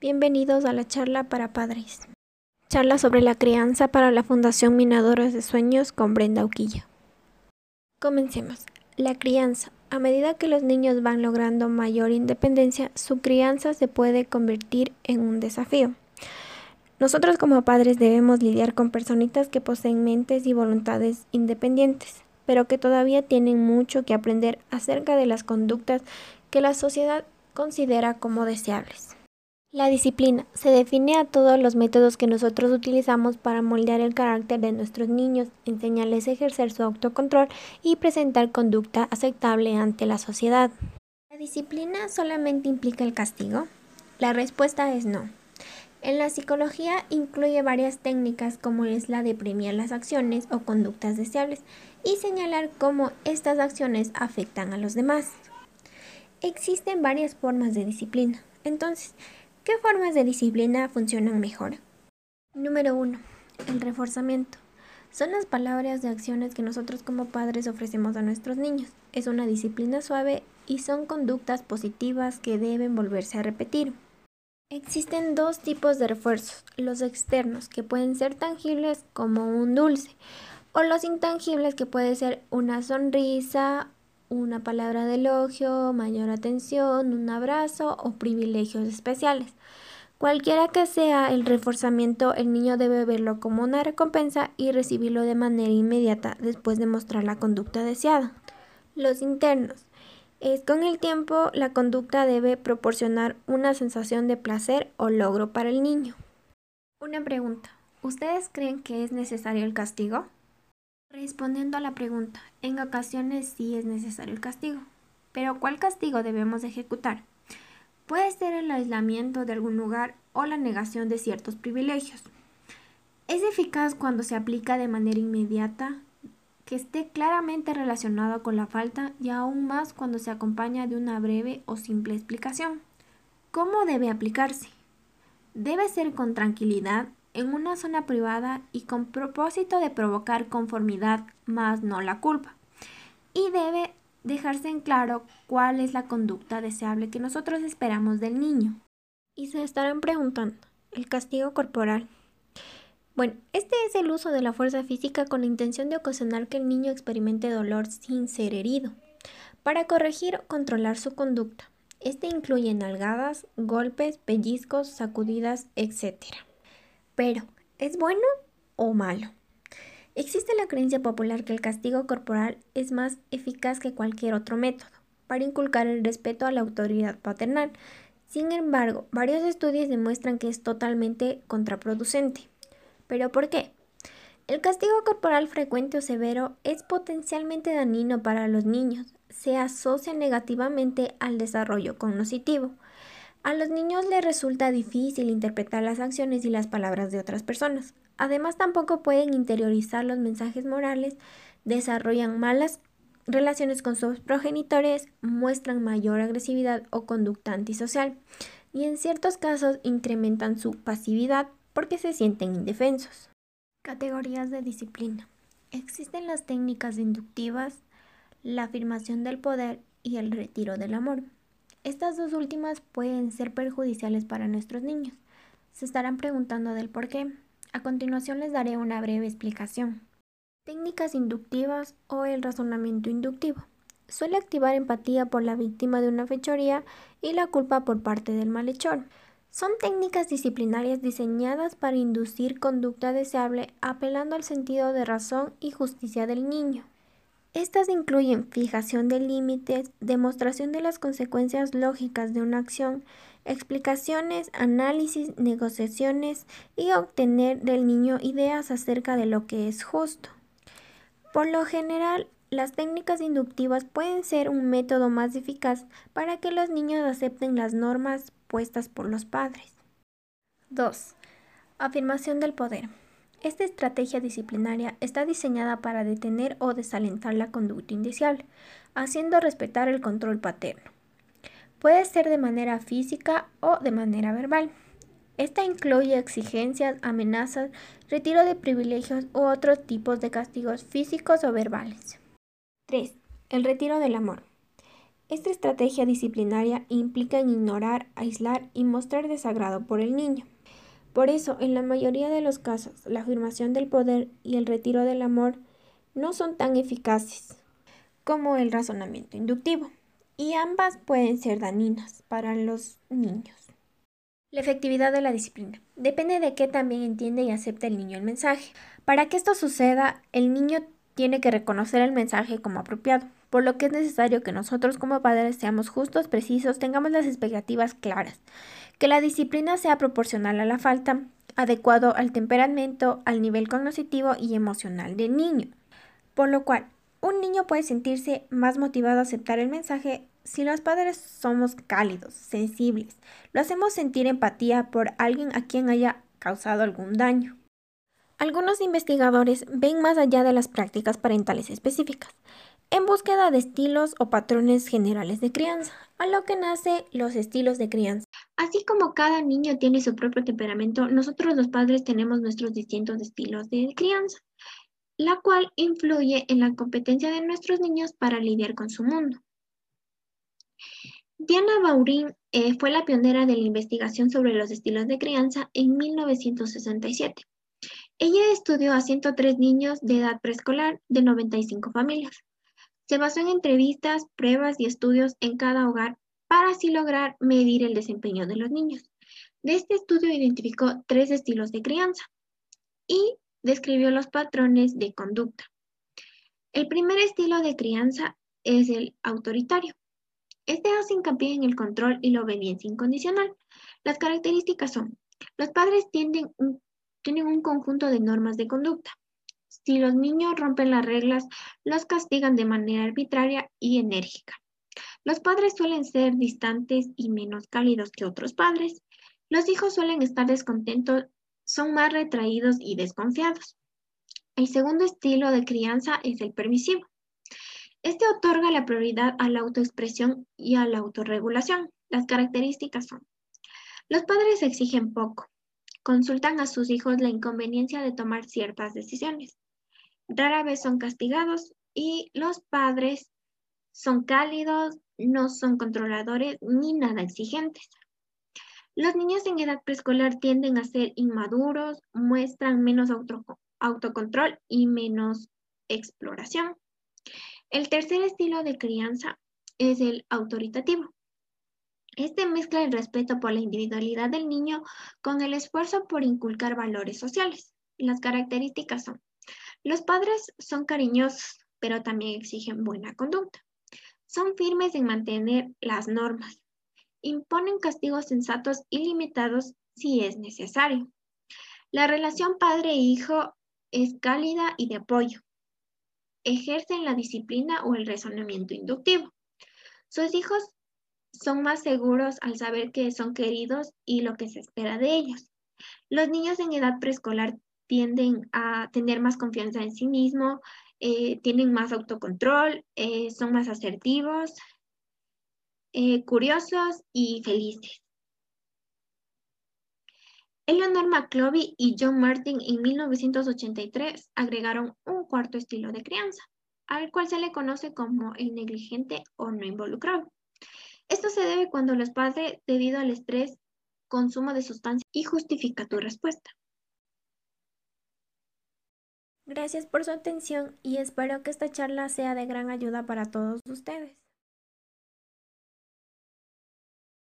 Bienvenidos a la charla para padres. Charla sobre la crianza para la Fundación Minadoras de Sueños con Brenda Uquilla. Comencemos. La crianza. A medida que los niños van logrando mayor independencia, su crianza se puede convertir en un desafío. Nosotros como padres debemos lidiar con personitas que poseen mentes y voluntades independientes, pero que todavía tienen mucho que aprender acerca de las conductas que la sociedad considera como deseables. La disciplina se define a todos los métodos que nosotros utilizamos para moldear el carácter de nuestros niños, enseñarles a ejercer su autocontrol y presentar conducta aceptable ante la sociedad. ¿La disciplina solamente implica el castigo? La respuesta es no. En la psicología incluye varias técnicas como es la de premiar las acciones o conductas deseables y señalar cómo estas acciones afectan a los demás. Existen varias formas de disciplina. Entonces, ¿Qué formas de disciplina funcionan mejor? Número 1. El reforzamiento. Son las palabras de acciones que nosotros como padres ofrecemos a nuestros niños. Es una disciplina suave y son conductas positivas que deben volverse a repetir. Existen dos tipos de refuerzos, los externos, que pueden ser tangibles como un dulce, o los intangibles, que puede ser una sonrisa, una palabra de elogio, mayor atención, un abrazo o privilegios especiales. Cualquiera que sea el reforzamiento, el niño debe verlo como una recompensa y recibirlo de manera inmediata después de mostrar la conducta deseada. Los internos. Es con el tiempo la conducta debe proporcionar una sensación de placer o logro para el niño. Una pregunta. ¿Ustedes creen que es necesario el castigo? Respondiendo a la pregunta, en ocasiones sí es necesario el castigo. Pero ¿cuál castigo debemos ejecutar? Puede ser el aislamiento de algún lugar o la negación de ciertos privilegios. Es eficaz cuando se aplica de manera inmediata, que esté claramente relacionado con la falta y aún más cuando se acompaña de una breve o simple explicación. ¿Cómo debe aplicarse? Debe ser con tranquilidad en una zona privada y con propósito de provocar conformidad, más no la culpa. Y debe dejarse en claro cuál es la conducta deseable que nosotros esperamos del niño. Y se estarán preguntando, ¿el castigo corporal? Bueno, este es el uso de la fuerza física con la intención de ocasionar que el niño experimente dolor sin ser herido, para corregir o controlar su conducta. Este incluye nalgadas, golpes, pellizcos, sacudidas, etc. Pero, ¿es bueno o malo? Existe la creencia popular que el castigo corporal es más eficaz que cualquier otro método para inculcar el respeto a la autoridad paternal. Sin embargo, varios estudios demuestran que es totalmente contraproducente. ¿Pero por qué? El castigo corporal frecuente o severo es potencialmente dañino para los niños. Se asocia negativamente al desarrollo cognitivo. A los niños les resulta difícil interpretar las acciones y las palabras de otras personas. Además, tampoco pueden interiorizar los mensajes morales, desarrollan malas relaciones con sus progenitores, muestran mayor agresividad o conducta antisocial y en ciertos casos incrementan su pasividad porque se sienten indefensos. Categorías de disciplina. Existen las técnicas inductivas, la afirmación del poder y el retiro del amor. Estas dos últimas pueden ser perjudiciales para nuestros niños. Se estarán preguntando del por qué. A continuación les daré una breve explicación. Técnicas inductivas o el razonamiento inductivo. Suele activar empatía por la víctima de una fechoría y la culpa por parte del malhechor. Son técnicas disciplinarias diseñadas para inducir conducta deseable apelando al sentido de razón y justicia del niño. Estas incluyen fijación de límites, demostración de las consecuencias lógicas de una acción, explicaciones, análisis, negociaciones y obtener del niño ideas acerca de lo que es justo. Por lo general, las técnicas inductivas pueden ser un método más eficaz para que los niños acepten las normas puestas por los padres. 2. Afirmación del poder. Esta estrategia disciplinaria está diseñada para detener o desalentar la conducta indeseable, haciendo respetar el control paterno. Puede ser de manera física o de manera verbal. Esta incluye exigencias, amenazas, retiro de privilegios u otros tipos de castigos físicos o verbales. 3. El retiro del amor. Esta estrategia disciplinaria implica en ignorar, aislar y mostrar desagrado por el niño. Por eso, en la mayoría de los casos, la afirmación del poder y el retiro del amor no son tan eficaces como el razonamiento inductivo, y ambas pueden ser dañinas para los niños. La efectividad de la disciplina depende de qué también entiende y acepta el niño el mensaje. Para que esto suceda, el niño tiene que reconocer el mensaje como apropiado, por lo que es necesario que nosotros como padres seamos justos, precisos, tengamos las expectativas claras, que la disciplina sea proporcional a la falta, adecuado al temperamento, al nivel cognitivo y emocional del niño. Por lo cual, un niño puede sentirse más motivado a aceptar el mensaje si los padres somos cálidos, sensibles, lo hacemos sentir empatía por alguien a quien haya causado algún daño. Algunos investigadores ven más allá de las prácticas parentales específicas, en búsqueda de estilos o patrones generales de crianza, a lo que nace los estilos de crianza. Así como cada niño tiene su propio temperamento, nosotros los padres tenemos nuestros distintos estilos de crianza, la cual influye en la competencia de nuestros niños para lidiar con su mundo. Diana Baurín eh, fue la pionera de la investigación sobre los estilos de crianza en 1967. Ella estudió a 103 niños de edad preescolar de 95 familias. Se basó en entrevistas, pruebas y estudios en cada hogar para así lograr medir el desempeño de los niños. De este estudio identificó tres estilos de crianza y describió los patrones de conducta. El primer estilo de crianza es el autoritario. Este hace hincapié en el control y la obediencia incondicional. Las características son, los padres tienen un conjunto de normas de conducta. Si los niños rompen las reglas, los castigan de manera arbitraria y enérgica. Los padres suelen ser distantes y menos cálidos que otros padres. Los hijos suelen estar descontentos, son más retraídos y desconfiados. El segundo estilo de crianza es el permisivo. Este otorga la prioridad a la autoexpresión y a la autorregulación. Las características son, los padres exigen poco, consultan a sus hijos la inconveniencia de tomar ciertas decisiones. Rara vez son castigados y los padres son cálidos, no son controladores ni nada exigentes. Los niños en edad preescolar tienden a ser inmaduros, muestran menos autocontrol y menos exploración. El tercer estilo de crianza es el autoritativo. Este mezcla el respeto por la individualidad del niño con el esfuerzo por inculcar valores sociales. Las características son, los padres son cariñosos, pero también exigen buena conducta. Son firmes en mantener las normas. Imponen castigos sensatos y limitados si es necesario. La relación padre-hijo es cálida y de apoyo. Ejercen la disciplina o el razonamiento inductivo. Sus hijos son más seguros al saber que son queridos y lo que se espera de ellos. Los niños en edad preescolar tienden a tener más confianza en sí mismos, eh, tienen más autocontrol, eh, son más asertivos, eh, curiosos y felices. Eleanor McClovey y John Martin en 1983 agregaron un cuarto estilo de crianza, al cual se le conoce como el negligente o no involucrado. Esto se debe cuando los padres, debido al estrés, consumo de sustancias y justifica tu respuesta. Gracias por su atención y espero que esta charla sea de gran ayuda para todos ustedes.